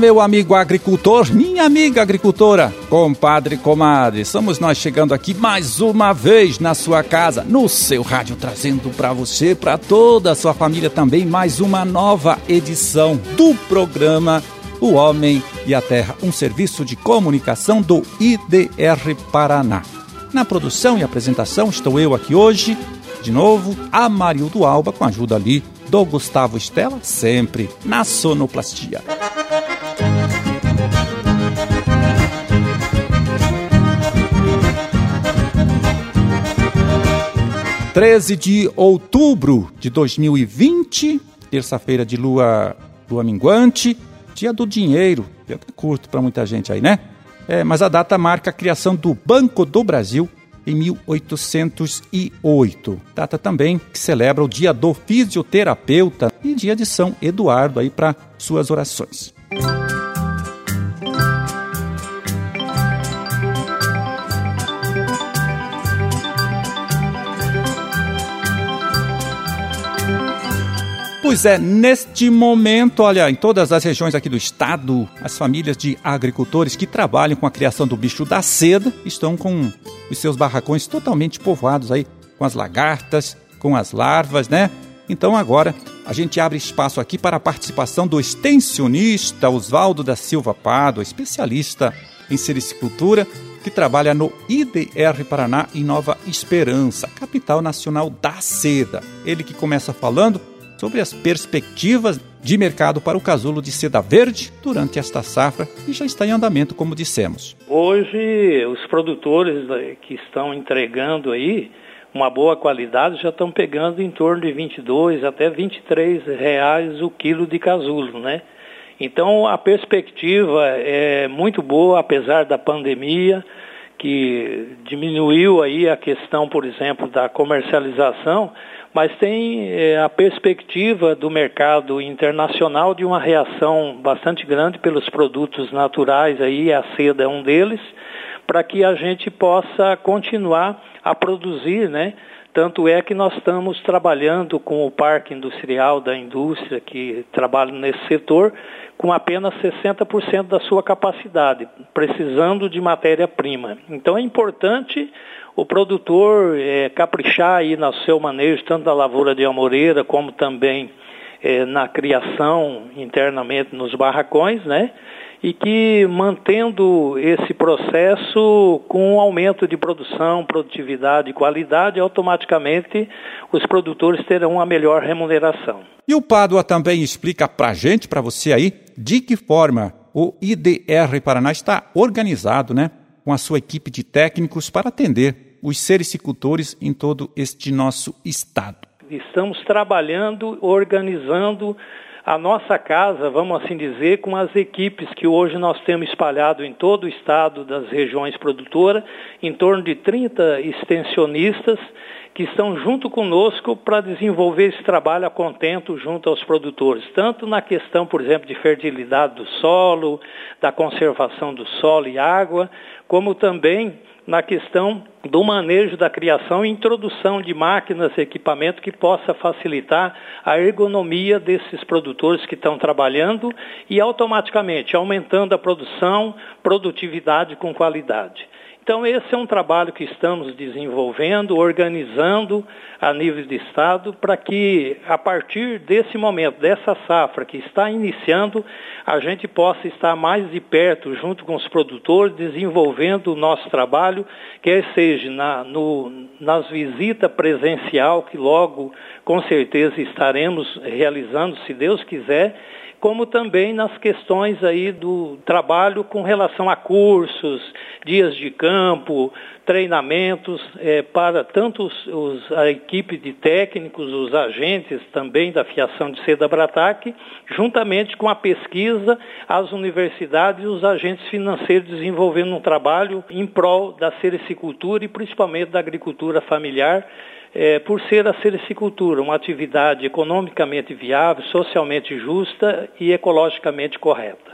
Meu amigo agricultor, minha amiga agricultora, compadre, comadre. Somos nós chegando aqui mais uma vez na sua casa, no seu rádio, trazendo para você, para toda a sua família também, mais uma nova edição do programa O Homem e a Terra, um serviço de comunicação do IDR Paraná. Na produção e apresentação estou eu aqui hoje, de novo, a Marildo Alba, com a ajuda ali do Gustavo Estela, sempre na sonoplastia. 13 de outubro de 2020, terça-feira de lua, lua minguante, dia do dinheiro, dia curto para muita gente aí, né? É, mas a data marca a criação do Banco do Brasil em 1808. Data também que celebra o dia do fisioterapeuta e dia de São Eduardo aí para suas orações. Pois é, neste momento, olha, em todas as regiões aqui do estado, as famílias de agricultores que trabalham com a criação do bicho da seda estão com os seus barracões totalmente povoados aí com as lagartas, com as larvas, né? Então agora a gente abre espaço aqui para a participação do extensionista Oswaldo da Silva Pado, especialista em sericicultura, que trabalha no IDR Paraná em Nova Esperança, capital nacional da seda. Ele que começa falando sobre as perspectivas de mercado para o casulo de seda verde durante esta safra e já está em andamento, como dissemos. Hoje, os produtores que estão entregando aí uma boa qualidade já estão pegando em torno de 22 até 23 reais o quilo de casulo, né? Então a perspectiva é muito boa, apesar da pandemia, que diminuiu aí a questão, por exemplo, da comercialização, mas tem é, a perspectiva do mercado internacional de uma reação bastante grande pelos produtos naturais, aí a seda é um deles, para que a gente possa continuar a produzir, né? Tanto é que nós estamos trabalhando com o parque industrial da indústria que trabalha nesse setor com apenas 60% da sua capacidade, precisando de matéria-prima. Então é importante o produtor é, caprichar aí no seu manejo, tanto da lavoura de amoreira como também é, na criação internamente nos barracões, né? E que mantendo esse processo com um aumento de produção, produtividade e qualidade, automaticamente os produtores terão uma melhor remuneração. E o Pádua também explica para a gente, para você aí, de que forma o IDR Paraná está organizado, né? Com a sua equipe de técnicos para atender os sericicultores em todo este nosso estado? Estamos trabalhando, organizando a nossa casa, vamos assim dizer, com as equipes que hoje nós temos espalhado em todo o estado das regiões produtoras, em torno de 30 extensionistas que estão junto conosco para desenvolver esse trabalho a contento junto aos produtores, tanto na questão, por exemplo, de fertilidade do solo, da conservação do solo e água, como também na questão do manejo da criação e introdução de máquinas e equipamento que possa facilitar a ergonomia desses produtores que estão trabalhando e automaticamente aumentando a produção, produtividade com qualidade. Então, esse é um trabalho que estamos desenvolvendo, organizando a nível de Estado, para que, a partir desse momento, dessa safra que está iniciando, a gente possa estar mais de perto, junto com os produtores, desenvolvendo o nosso trabalho, quer seja na, no, nas visitas presencial, que logo, com certeza, estaremos realizando, se Deus quiser, como também nas questões aí do trabalho com relação a cursos, dias de campo, treinamentos é, para tanto os, os, a equipe de técnicos, os agentes também da fiação de seda Brataque, juntamente com a pesquisa, as universidades e os agentes financeiros desenvolvendo um trabalho em prol da sericicultura e principalmente da agricultura familiar, é, por ser a sericicultura uma atividade economicamente viável, socialmente justa e ecologicamente correta.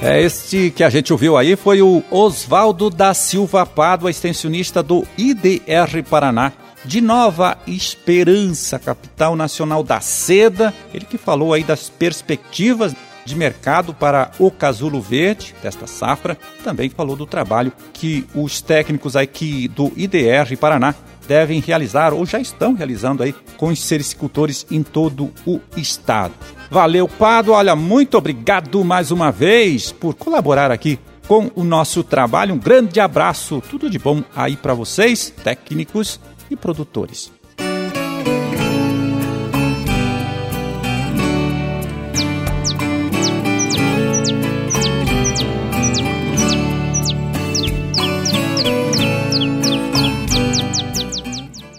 É, este que a gente ouviu aí foi o Oswaldo da Silva Pado, extensionista do IDR Paraná, de Nova Esperança, capital nacional da seda. Ele que falou aí das perspectivas de mercado para o casulo verde desta safra. Também falou do trabalho que os técnicos aqui do IDR Paraná devem realizar ou já estão realizando aí com os sericultores em todo o estado. Valeu, Pado. Olha, muito obrigado mais uma vez por colaborar aqui com o nosso trabalho. Um grande abraço, tudo de bom aí para vocês, técnicos e produtores.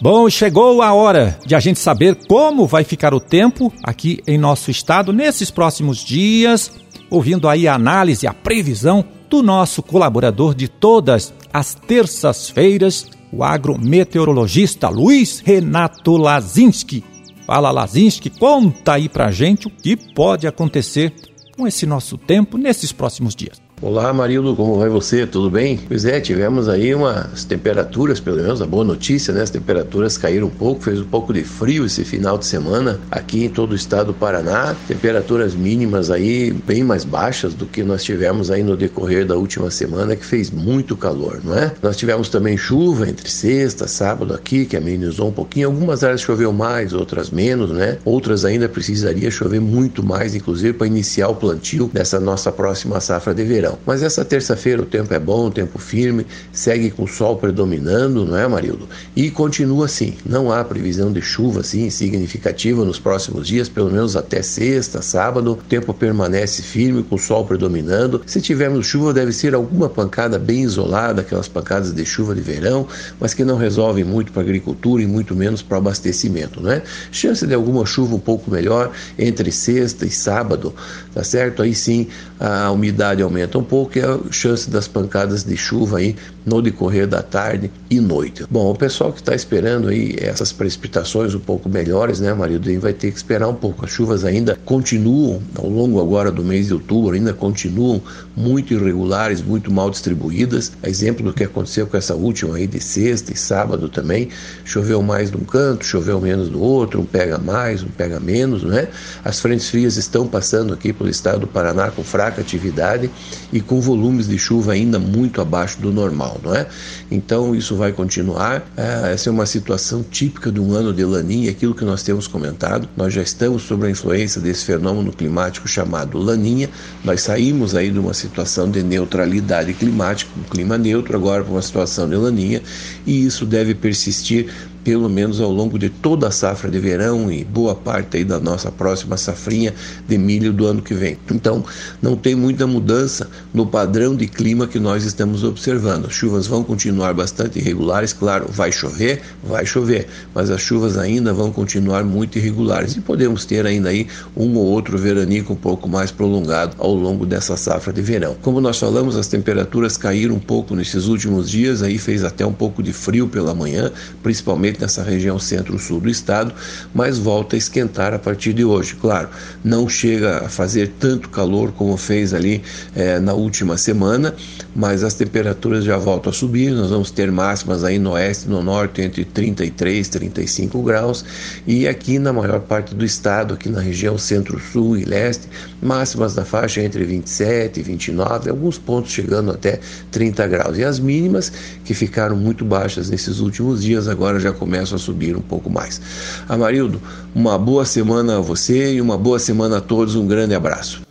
Bom, chegou a hora de a gente saber como vai ficar o tempo aqui em nosso estado nesses próximos dias, ouvindo aí a análise, a previsão do nosso colaborador de todas as terças-feiras, o agrometeorologista Luiz Renato Lazinski. Fala Lazinski, conta aí pra gente o que pode acontecer com esse nosso tempo nesses próximos dias. Olá, Marildo, como vai você? Tudo bem? Pois é, tivemos aí umas temperaturas, pelo menos a boa notícia, né? As temperaturas caíram um pouco, fez um pouco de frio esse final de semana aqui em todo o estado do Paraná. Temperaturas mínimas aí bem mais baixas do que nós tivemos aí no decorrer da última semana, que fez muito calor, não é? Nós tivemos também chuva entre sexta, sábado aqui, que amenizou um pouquinho. Algumas áreas choveu mais, outras menos, né? Outras ainda precisaria chover muito mais, inclusive para iniciar o plantio dessa nossa próxima safra de verão. Mas essa terça-feira o tempo é bom, o tempo firme, segue com o sol predominando, não é, Marildo? E continua assim. Não há previsão de chuva assim significativa nos próximos dias, pelo menos até sexta, sábado. O tempo permanece firme, com o sol predominando. Se tivermos chuva, deve ser alguma pancada bem isolada, aquelas pancadas de chuva de verão, mas que não resolvem muito para a agricultura e muito menos para o abastecimento, né? Chance de alguma chuva um pouco melhor entre sexta e sábado, tá certo? Aí sim a umidade aumenta um pouco e a chance das pancadas de chuva aí no decorrer da tarde e noite. Bom, o pessoal que está esperando aí essas precipitações um pouco melhores, né, marido, vai ter que esperar um pouco. As chuvas ainda continuam ao longo agora do mês de outubro, ainda continuam muito irregulares, muito mal distribuídas. exemplo do que aconteceu com essa última aí de sexta e sábado também, choveu mais de um canto, choveu menos do outro, um pega mais, um pega menos, né? As frentes frias estão passando aqui pelo estado do Paraná com fraca atividade e com volumes de chuva ainda muito abaixo do normal, não é? Então isso vai continuar. É, essa é uma situação típica de um ano de laninha, aquilo que nós temos comentado. Nós já estamos sob a influência desse fenômeno climático chamado laninha. Nós saímos aí de uma situação de neutralidade climática, um clima neutro, agora para uma situação de laninha, e isso deve persistir pelo menos ao longo de toda a safra de verão e boa parte aí da nossa próxima safrinha de milho do ano que vem. Então, não tem muita mudança no padrão de clima que nós estamos observando. As chuvas vão continuar bastante irregulares, claro, vai chover, vai chover, mas as chuvas ainda vão continuar muito irregulares e podemos ter ainda aí um ou outro veranico um pouco mais prolongado ao longo dessa safra de verão. Como nós falamos, as temperaturas caíram um pouco nesses últimos dias, aí fez até um pouco de frio pela manhã, principalmente principalmente nessa região centro-sul do estado, mas volta a esquentar a partir de hoje. Claro, não chega a fazer tanto calor como fez ali é, na última semana, mas as temperaturas já voltam a subir. Nós vamos ter máximas aí no oeste e no norte entre 33 e 35 graus, e aqui na maior parte do estado, aqui na região centro-sul e leste, máximas da faixa entre 27 e 29, alguns pontos chegando até 30 graus. E as mínimas, que ficaram muito baixas nesses últimos dias, agora já começam a subir um pouco mais. Amarildo, uma boa semana a você e uma boa semana a todos. Um grande abraço.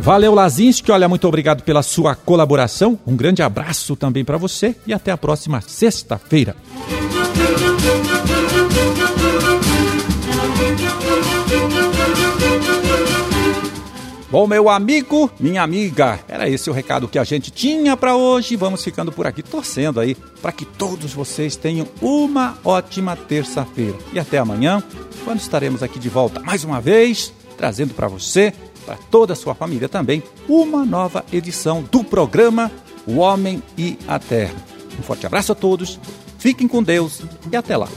Valeu, Lazinski. Olha, muito obrigado pela sua colaboração. Um grande abraço também para você e até a próxima sexta-feira. Bom, meu amigo, minha amiga, era esse o recado que a gente tinha para hoje. Vamos ficando por aqui torcendo aí para que todos vocês tenham uma ótima terça-feira. E até amanhã, quando estaremos aqui de volta mais uma vez, trazendo para você, para toda a sua família também, uma nova edição do programa O Homem e a Terra. Um forte abraço a todos, fiquem com Deus e até lá.